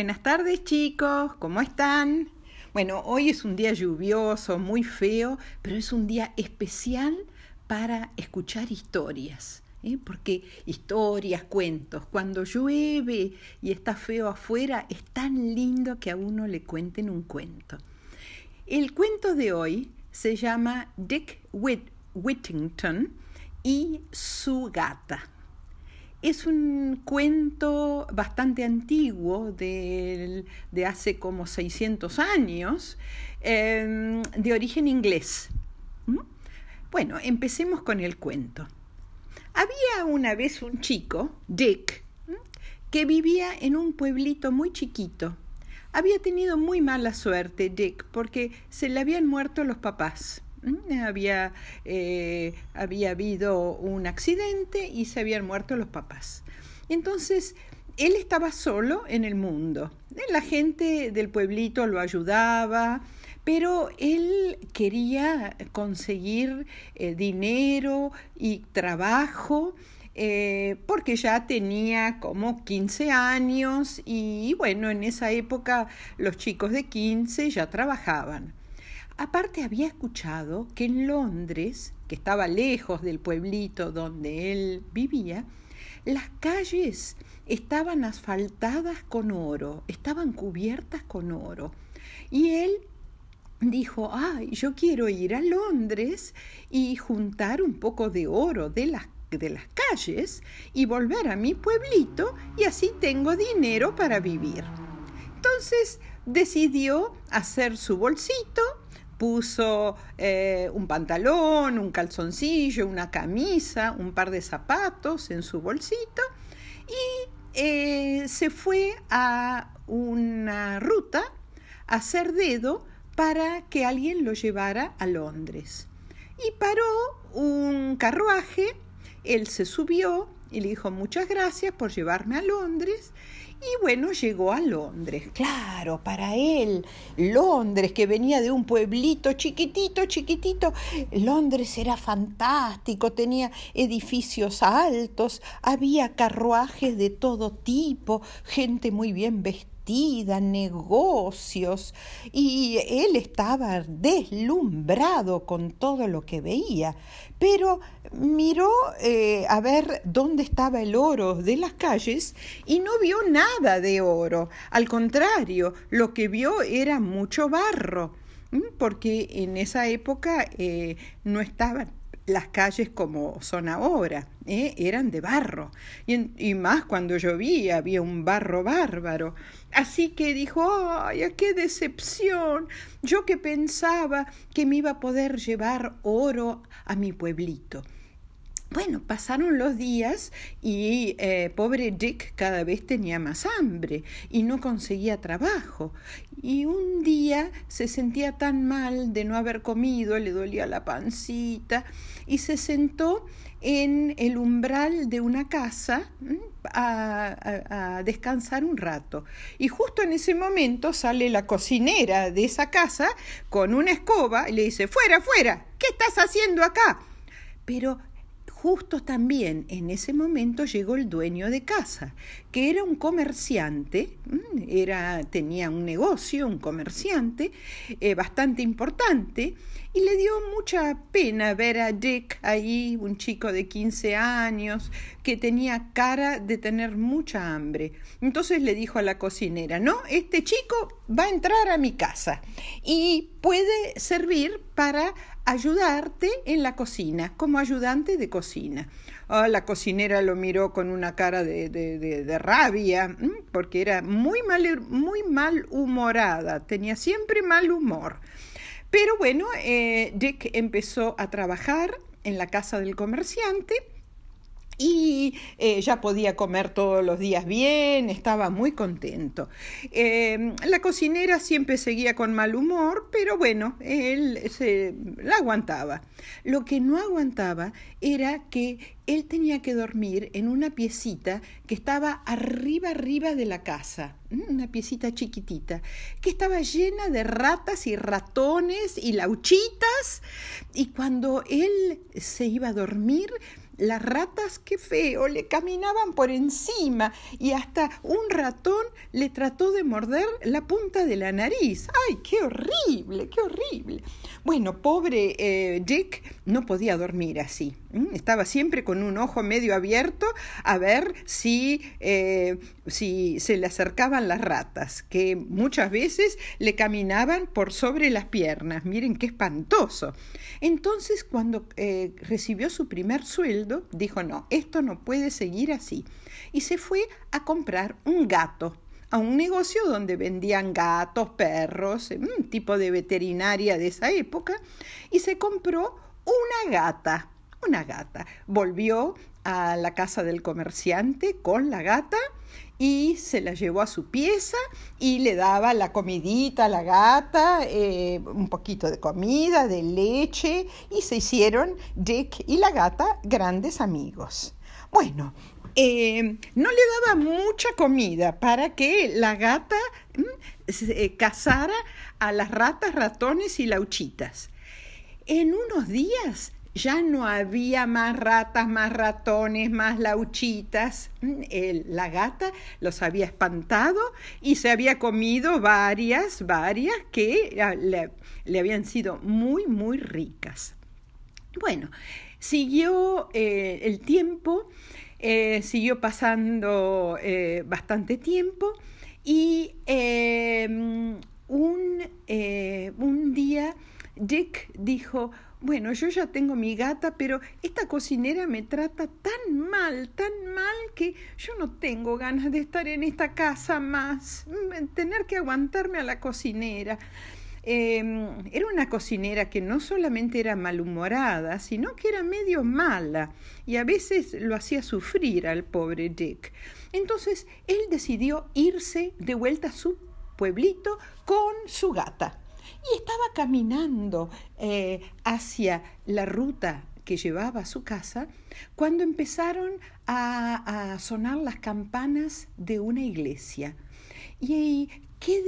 Buenas tardes chicos, ¿cómo están? Bueno, hoy es un día lluvioso, muy feo, pero es un día especial para escuchar historias. ¿eh? Porque historias, cuentos, cuando llueve y está feo afuera, es tan lindo que a uno le cuenten un cuento. El cuento de hoy se llama Dick Whittington y su gata. Es un cuento bastante antiguo, de, hace como 600 años, em, de origen inglés. ¿Mm? Bueno, empecemos con el cuento. Había una vez un chico, Dick, que vivía en un pueblito muy chiquito. Había tenido muy mala suerte, Dick, porque se le habían muerto los papás. Había, eh, había habido un accidente y se habían muerto los papás. Entonces, él estaba solo en el mundo. La gente del pueblito lo ayudaba, pero él quería conseguir eh, dinero y trabajo eh, porque ya tenía como 15 años y bueno, en esa época los chicos de 15 ya trabajaban. Aparte había escuchado que en Londres, que estaba lejos del pueblito donde él vivía, las calles estaban asfaltadas con oro, estaban cubiertas con oro. Y él dijo, ay, yo quiero ir a Londres y juntar un poco de oro de las, de las calles y volver a mi pueblito y así tengo dinero para vivir. Entonces decidió hacer su bolsito puso eh, un pantalón, un calzoncillo, una camisa, un par de zapatos en su bolsito y eh, se fue a una ruta a hacer dedo para que alguien lo llevara a Londres. Y paró un carruaje, él se subió y le dijo muchas gracias por llevarme a Londres y bueno, llegó a Londres. Claro, para él, Londres, que venía de un pueblito chiquitito, chiquitito, Londres era fantástico, tenía edificios altos, había carruajes de todo tipo, gente muy bien vestida negocios, y él estaba deslumbrado con todo lo que veía, pero miró eh, a ver dónde estaba el oro de las calles y no vio nada de oro, al contrario, lo que vio era mucho barro, porque en esa época eh, no estaban las calles como son ahora, ¿eh? eran de barro, y, más cuando llovía había un barro bárbaro. Así que dijo, ¡ay, qué decepción! Yo que pensaba que me iba a poder llevar oro a mi pueblito. Bueno, pasaron los días y eh, pobre Dick cada vez tenía más hambre y no conseguía trabajo. Y un día se sentía tan mal de no haber comido, le dolía la pancita y se sentó en el umbral de una casa a, descansar un rato. Y justo en ese momento sale la cocinera de esa casa con una escoba y le dice, fuera, fuera, ¿qué estás haciendo acá? Pero Justo también en ese momento llegó el dueño de casa, que era un comerciante, era, tenía un negocio, un comerciante eh, bastante importante, y le dio mucha pena ver a Dick ahí, un chico de 15 años, que tenía cara de tener mucha hambre. Entonces le dijo a la cocinera, no, este chico va a entrar a mi casa y puede servir para ayudarte en la cocina, como ayudante de cocina. Ah, la cocinera lo miró con una cara de, de, rabia, porque era muy mal, muy malhumorada, tenía siempre mal humor. Pero bueno, eh, Dick empezó a trabajar en la casa del comerciante y eh, ya podía comer todos los días bien, estaba muy contento. Em, la cocinera siempre seguía con mal humor, pero bueno, él se la aguantaba. Lo que no aguantaba era que él tenía que dormir en una piecita que estaba arriba, arriba de la casa. una piecita chiquitita, que estaba llena de ratas y ratones y lauchitas, y cuando él se iba a dormir, las ratas, qué feo, le caminaban por encima y hasta un ratón le trató de morder la punta de la nariz. ¡Ay, qué horrible, qué horrible! Bueno, pobre eh, Dick no podía dormir así. Estaba siempre con un ojo medio abierto a ver si, eh, si se le acercaban las ratas, que muchas veces le caminaban por sobre las piernas. Miren qué espantoso. Entonces, cuando eh, recibió su primer sueldo, dijo, no, esto no puede seguir así. Y se fue a comprar un gato a un negocio donde vendían gatos, perros, un tipo de veterinaria de esa época, y se compró una gata una gata. Volvió a la casa del comerciante con la gata y se la llevó a su pieza y le daba la comidita a la gata, eh, un poquito de comida, de leche, y se hicieron Dick y la gata grandes amigos. Bueno, eh, no le daba mucha comida para que la gata mm, se, cazara a las ratas, ratones y lauchitas. En unos días ya no había más ratas, más ratones, más lauchitas. Mm, la gata los había espantado y se había comido varias, varias que le, habían sido muy, muy ricas. Bueno, siguió eh, el tiempo, eh, siguió pasando eh, bastante tiempo y un, un día Dick dijo, bueno, yo ya tengo mi gata, pero esta cocinera me trata tan mal, tan mal, que yo no tengo ganas de estar en esta casa más, tener que aguantarme a la cocinera. Em, era una cocinera que no solamente era malhumorada, sino que era medio mala y a veces lo hacía sufrir al pobre Dick. Entonces él decidió irse de vuelta a su pueblito con su gata y estaba caminando eh, hacia la ruta que llevaba a su casa cuando empezaron a, sonar las campanas de una iglesia. Y ¿qué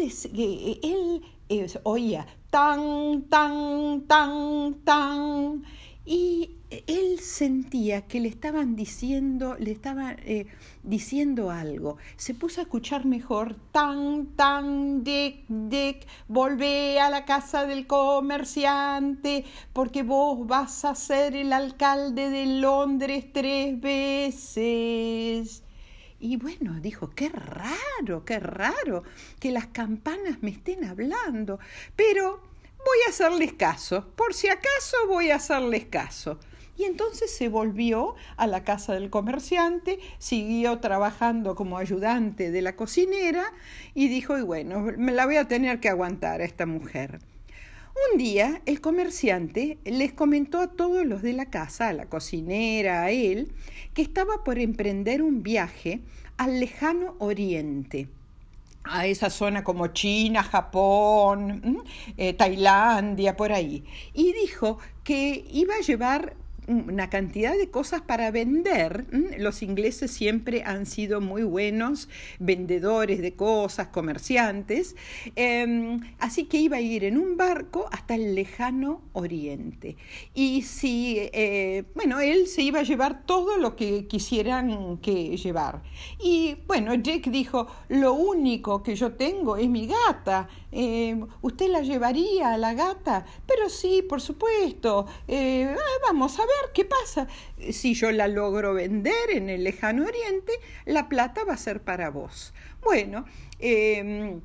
él eh, oía tan, tan, tan, tan, y él sentía que le estaban diciendo, le estaban eh, diciendo algo. Se puso a escuchar mejor, tan, tan, dick, dick, volvé a la casa del comerciante, porque vos vas a ser el alcalde de Londres tres veces. Y bueno, dijo, qué raro, qué raro que las campanas me estén hablando, pero voy a hacerles caso, por si acaso voy a hacerles caso. Y entonces se volvió a la casa del comerciante, siguió trabajando como ayudante de la cocinera y dijo, y bueno, me la voy a tener que aguantar a esta mujer. Un día el comerciante les comentó a todos los de la casa, a la cocinera, a él, que estaba por emprender un viaje al lejano oriente a esa zona como China, Japón, eh, Tailandia, por ahí. Y dijo que iba a llevar una cantidad de cosas para vender. Los ingleses siempre han sido muy buenos vendedores de cosas, comerciantes. Em, así que iba a ir en un barco hasta el lejano oriente. Y si, eh, bueno, él se iba a llevar todo lo que quisieran que llevar. Y bueno, Jake dijo, lo único que yo tengo es mi gata. Em, ¿Usted la llevaría a la gata? Pero sí, por supuesto. Eh, ah, vamos a ver ¿qué pasa? Si yo la logro vender en el lejano oriente, la plata va a ser para vos. Bueno, em,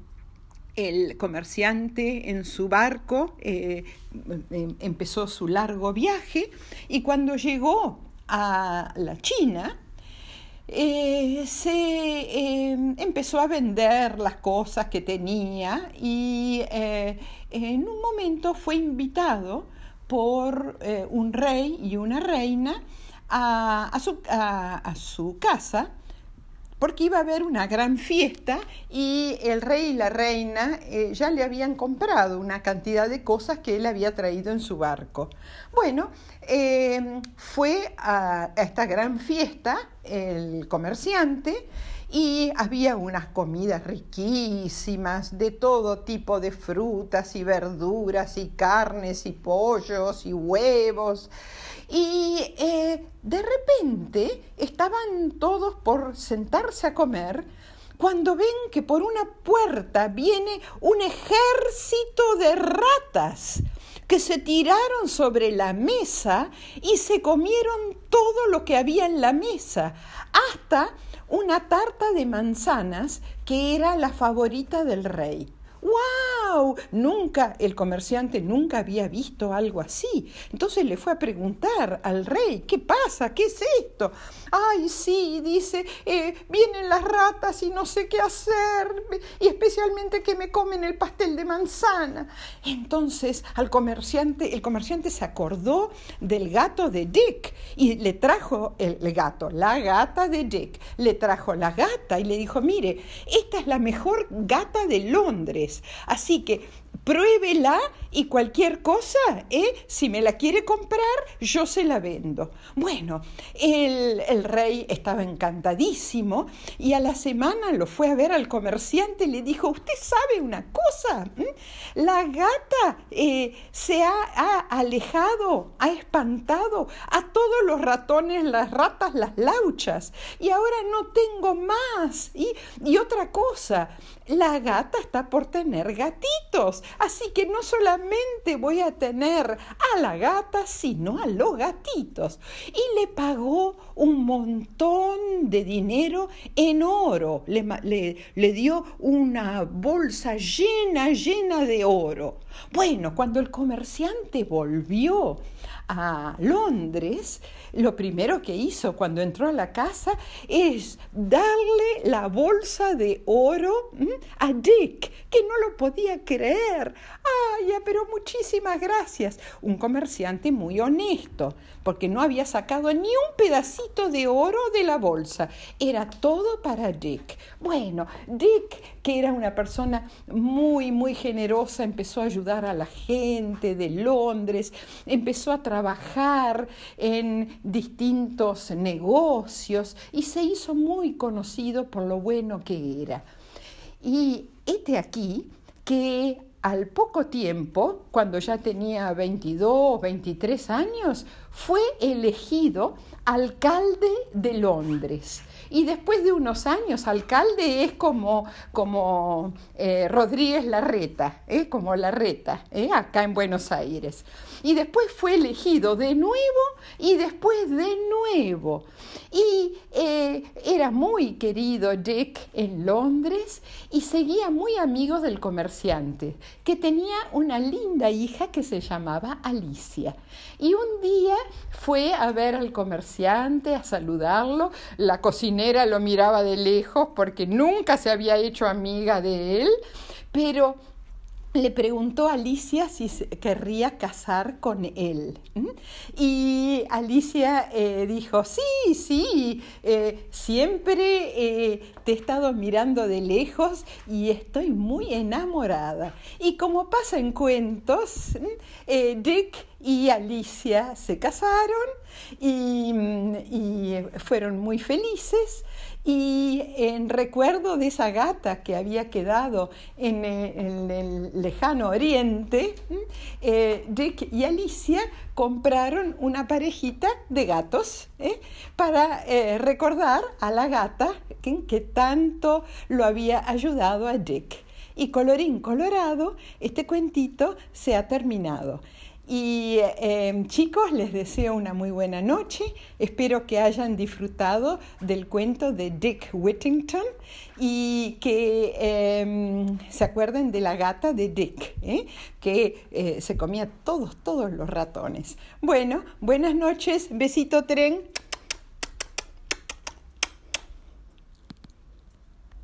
el comerciante en su barco eh, em, empezó su largo viaje y cuando llegó a la China, eh, se em, empezó a vender las cosas que tenía y eh, en un momento fue invitado por eh, un rey y una reina a, su, casa porque iba a haber una gran fiesta y el rey y la reina eh, ya le habían comprado una cantidad de cosas que él había traído en su barco. Bueno, eh, fue a, esta gran fiesta el comerciante y había unas comidas riquísimas de todo tipo de frutas y verduras y carnes y pollos y huevos. Y eh, de repente estaban todos por sentarse a comer cuando ven que por una puerta viene un ejército de ratas que se tiraron sobre la mesa y se comieron todo lo que había en la mesa, hasta una tarta de manzanas que era la favorita del rey. ¡Wow! Nunca, el comerciante nunca había visto algo así. Entonces le fue a preguntar al rey, ¿qué pasa? ¿Qué es esto? Ay, sí, dice, eh, vienen las ratas y no sé qué hacer, y especialmente que me comen el pastel de manzana. Entonces al comerciante, el comerciante se acordó del gato de Dick y le trajo el, el gato, la gata de Dick, le trajo la gata y le dijo, mire, esta es la mejor gata de Londres, así que pruébela y cualquier cosa, ¿eh? si me la quiere comprar, yo se la vendo. Bueno, el, el, rey estaba encantadísimo y a la semana lo fue a ver al comerciante y le dijo, ¿usted sabe una cosa? La gata eh, se ha, ha, alejado, ha espantado a todos los ratones, las ratas, las lauchas y ahora no tengo más. Y, y otra cosa, la gata está por tener gatitos. Así que no solamente voy a tener a la gata, sino a los gatitos. Y le pagó un montón de dinero en oro. Le, le, dio una bolsa llena, llena de oro. Bueno, cuando el comerciante volvió a Londres, lo primero que hizo cuando entró a la casa es darle la bolsa de oro a Dick, que no lo podía creer. ¡Ay, pero muchísimas gracias! Un comerciante muy honesto, porque no había sacado ni un pedacito de oro de la bolsa. Era todo para Dick. Bueno, Dick, que era una persona muy, muy generosa, empezó a ayudar a la gente de Londres, empezó a trabajar en distintos negocios y se hizo muy conocido por lo bueno que era. Y este aquí que al poco tiempo, cuando ya tenía 22, 23 años, fue elegido alcalde de Londres. Y después de unos años, alcalde es como, como eh, Rodríguez Larreta, eh, como Larreta, eh, acá en Buenos Aires. Y después fue elegido de nuevo y después de nuevo. Y eh, era muy querido Dick en Londres y seguía muy amigo del comerciante, que tenía una linda hija que se llamaba Alicia. Y un día fue a ver al comerciante, a saludarlo. La lo miraba de lejos porque nunca se había hecho amiga de él, pero le preguntó a Alicia si querría casar con él. Y Alicia eh, dijo, sí, sí, eh, siempre eh, te he estado mirando de lejos y estoy muy enamorada. Y como pasa en cuentos, Dick y Alicia se casaron y, y fueron muy felices y en recuerdo de esa gata que había quedado en el, lejano oriente, eh, Dick y Alicia compraron una parejita de gatos ¿eh? para eh, recordar a la gata que, que tanto lo había ayudado a Dick. Y colorín colorado, este cuentito se ha terminado. Y em, chicos, les deseo una muy buena noche. Espero que hayan disfrutado del cuento de Dick Whittington y que em, se acuerden de la gata de Dick, ¿eh? que eh, se comía todos, todos los ratones. Bueno, buenas noches. Besito tren.